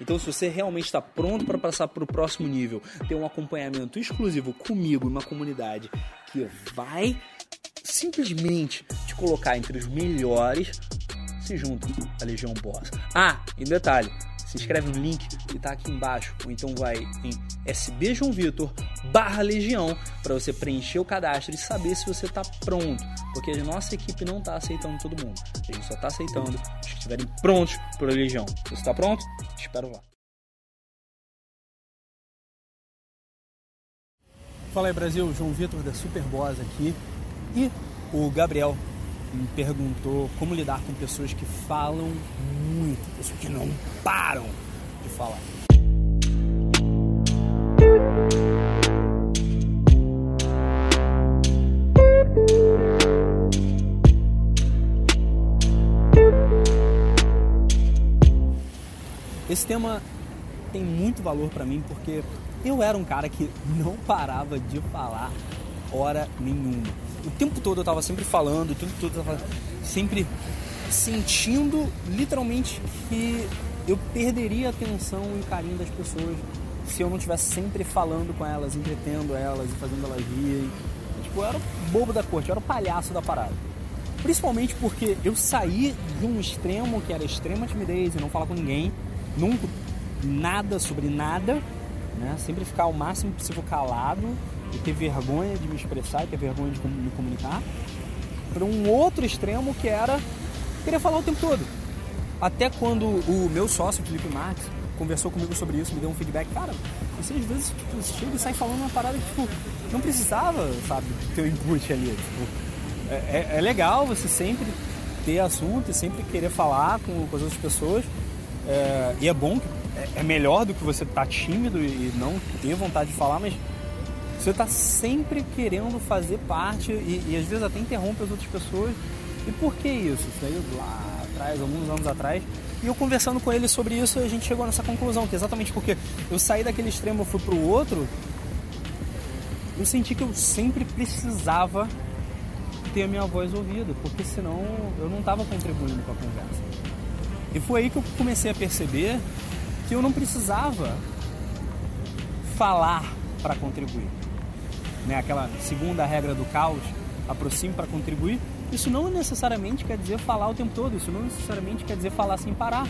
Então, se você realmente está pronto para passar para o próximo nível, ter um acompanhamento exclusivo comigo, uma comunidade que vai simplesmente te colocar entre os melhores, se junta à Legião Boss. Ah, e detalhe, se inscreve no link que está aqui embaixo, ou então vai em SB João Vitor barra Legião para você preencher o cadastro e saber se você está pronto, porque a nossa equipe não está aceitando todo mundo, a gente só está aceitando os que estiverem prontos para a Legião. Você está pronto? Espero lá. Fala aí Brasil, João Vitor da Superboss aqui e o Gabriel me perguntou como lidar com pessoas que falam muito, pessoas que não param de falar. Esse tema tem muito valor para mim porque eu era um cara que não parava de falar hora nenhuma. O tempo todo eu estava sempre falando, o tempo todo eu tava sempre sentindo literalmente que eu perderia a atenção e o carinho das pessoas se eu não estivesse sempre falando com elas, entretendo elas e fazendo elas rirem. Tipo, eu era o bobo da corte, eu era o palhaço da parada. Principalmente porque eu saí de um extremo que era extrema timidez e não falar com ninguém, nunca nada sobre nada, né? Sempre ficar o máximo possível calado e ter vergonha de me expressar, e ter vergonha de me comunicar, para um outro extremo que era querer falar o tempo todo. Até quando o meu sócio, Felipe Marques, conversou comigo sobre isso, me deu um feedback, cara, você às vezes tipo, chega e sai falando uma parada que tipo, não precisava, sabe, ter o input ali. Tipo, é, é, é, legal você sempre ter assunto e sempre querer falar com, com as outras pessoas. É, e é bom, é, é melhor do que você estar tá tímido e não ter vontade de falar, mas você está sempre querendo fazer parte e, e, às vezes até interrompe as outras pessoas. E por que isso? Isso daí lá atrás, alguns anos atrás. E eu conversando com ele sobre isso, a gente chegou nessa conclusão, que exatamente porque eu saí daquele extremo fui para o outro, eu senti que eu sempre precisava ter a minha voz ouvida, porque senão eu não estava contribuindo com a conversa. E foi aí que eu comecei a perceber que eu não precisava falar para contribuir né, aquela segunda regra do caos, aproxime para contribuir, isso não necessariamente quer dizer falar o tempo todo, isso não necessariamente quer dizer falar sem parar.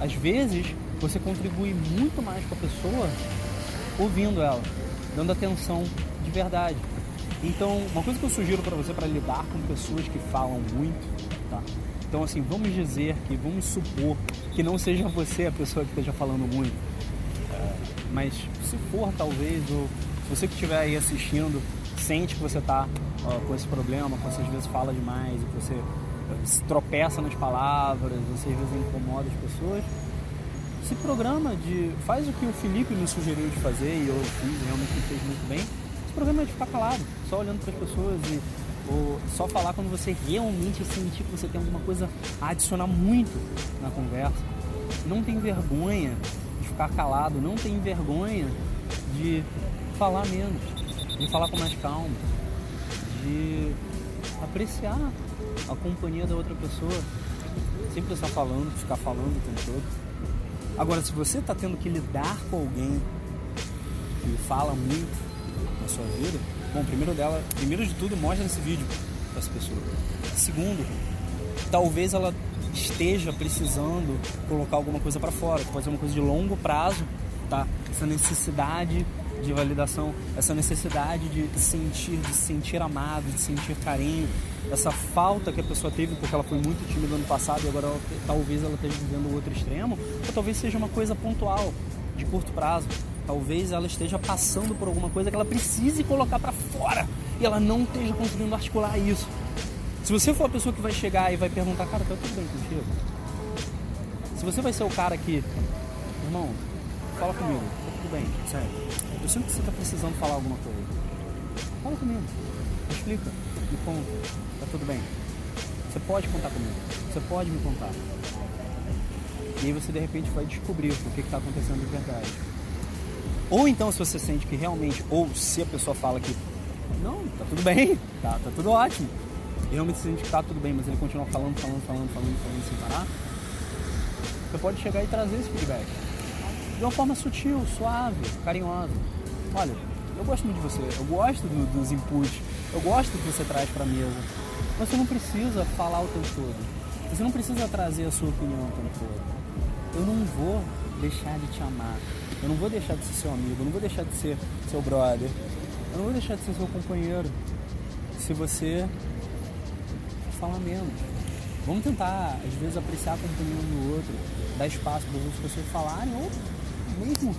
Às vezes, você contribui muito mais com a pessoa ouvindo ela, dando atenção de verdade. Então, uma coisa que eu sugiro para você para lidar com pessoas que falam muito, tá? Então, assim, vamos dizer que, vamos supor que não seja você a pessoa que esteja falando muito, é, mas se for talvez o se você que estiver aí assistindo sente que você está com esse problema, que você às vezes fala demais, que você se tropeça nas palavras, você às vezes incomoda as pessoas, se programa de. faz o que o Felipe me sugeriu de fazer e eu fiz, realmente me fez muito bem. Esse programa é de ficar calado, só olhando para as pessoas e ou só falar quando você realmente sentir que você tem alguma coisa a adicionar muito na conversa. Não tem vergonha de ficar calado, não tem vergonha de falar menos, de falar com mais calma, de apreciar a companhia da outra pessoa, sempre estar falando, ficar falando o tempo todo. Agora, se você está tendo que lidar com alguém que fala muito na sua vida, bom, primeiro dela, primeiro de tudo, mostra esse vídeo para essa pessoa. Segundo, talvez ela esteja precisando colocar alguma coisa para fora, que pode ser uma coisa de longo prazo, tá? Essa necessidade de validação, essa necessidade de sentir, de se sentir amado, de sentir carinho, essa falta que a pessoa teve porque ela foi muito tímida no passado e agora ela, talvez ela esteja vivendo o outro extremo, ou talvez seja uma coisa pontual, de curto prazo. Talvez ela esteja passando por alguma coisa que ela precise colocar para fora e ela não esteja conseguindo articular isso. Se você for a pessoa que vai chegar e vai perguntar, cara, tá tudo bem contigo? Se você vai ser o cara que, irmão, fala comigo, tá tudo bem, sério. Eu sinto que você tá precisando falar alguma coisa. Fala comigo, me explica, me conta, tá tudo bem. Você pode contar comigo, você pode me contar. E aí você de repente vai descobrir o que está acontecendo de verdade. Ou então se você sente que realmente, ou se a pessoa fala que não, tá tudo bem, tá, tá tudo ótimo. Realmente sente que tá tudo bem, mas ele continua falando, falando, falando, falando, falando sem parar. Você pode chegar e trazer esse feedback. De uma forma sutil, suave, carinhosa. Olha, eu gosto muito de você, eu gosto do, dos inputs, eu gosto do que você traz pra mesa. Mas você não precisa falar o tempo todo. Você não precisa trazer a sua opinião o tempo todo. Eu não vou deixar de te amar. Eu não vou deixar de ser seu amigo, eu não vou deixar de ser seu brother. Eu não vou deixar de ser seu companheiro. Se você falar menos. Vamos tentar, às vezes, apreciar a companhia um do outro, dar espaço para as outras pessoas falarem, ou mesmo.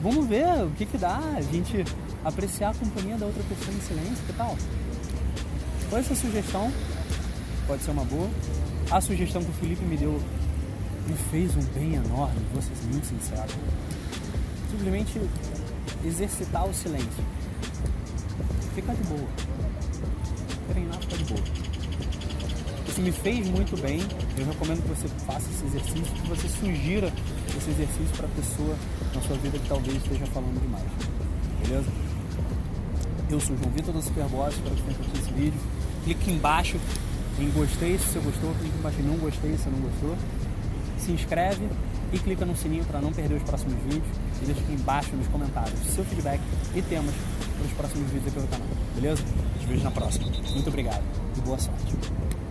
Vamos ver o que, que dá a gente apreciar a companhia da outra pessoa em silêncio, que tal? Qual essa sugestão? Pode ser uma boa. A sugestão que o Felipe me deu me fez um bem enorme, vou ser muito sincero. Simplesmente exercitar o silêncio. Ficar de boa. Treinar ficar de boa. Isso me fez muito bem. Eu recomendo que você faça esse exercício, que você sugira esse exercício para a pessoa na sua vida que talvez esteja falando demais. Beleza? Eu sou o João Vitor do Superboss, espero que tenha curtido esse vídeo. Clique embaixo em gostei se você gostou, clique embaixo em não gostei se você não gostou. Se inscreve e clica no sininho para não perder os próximos vídeos e deixa aqui embaixo nos comentários seu feedback e temas para os próximos vídeos aqui no canal, beleza? Te vejo na próxima. Muito obrigado e boa sorte.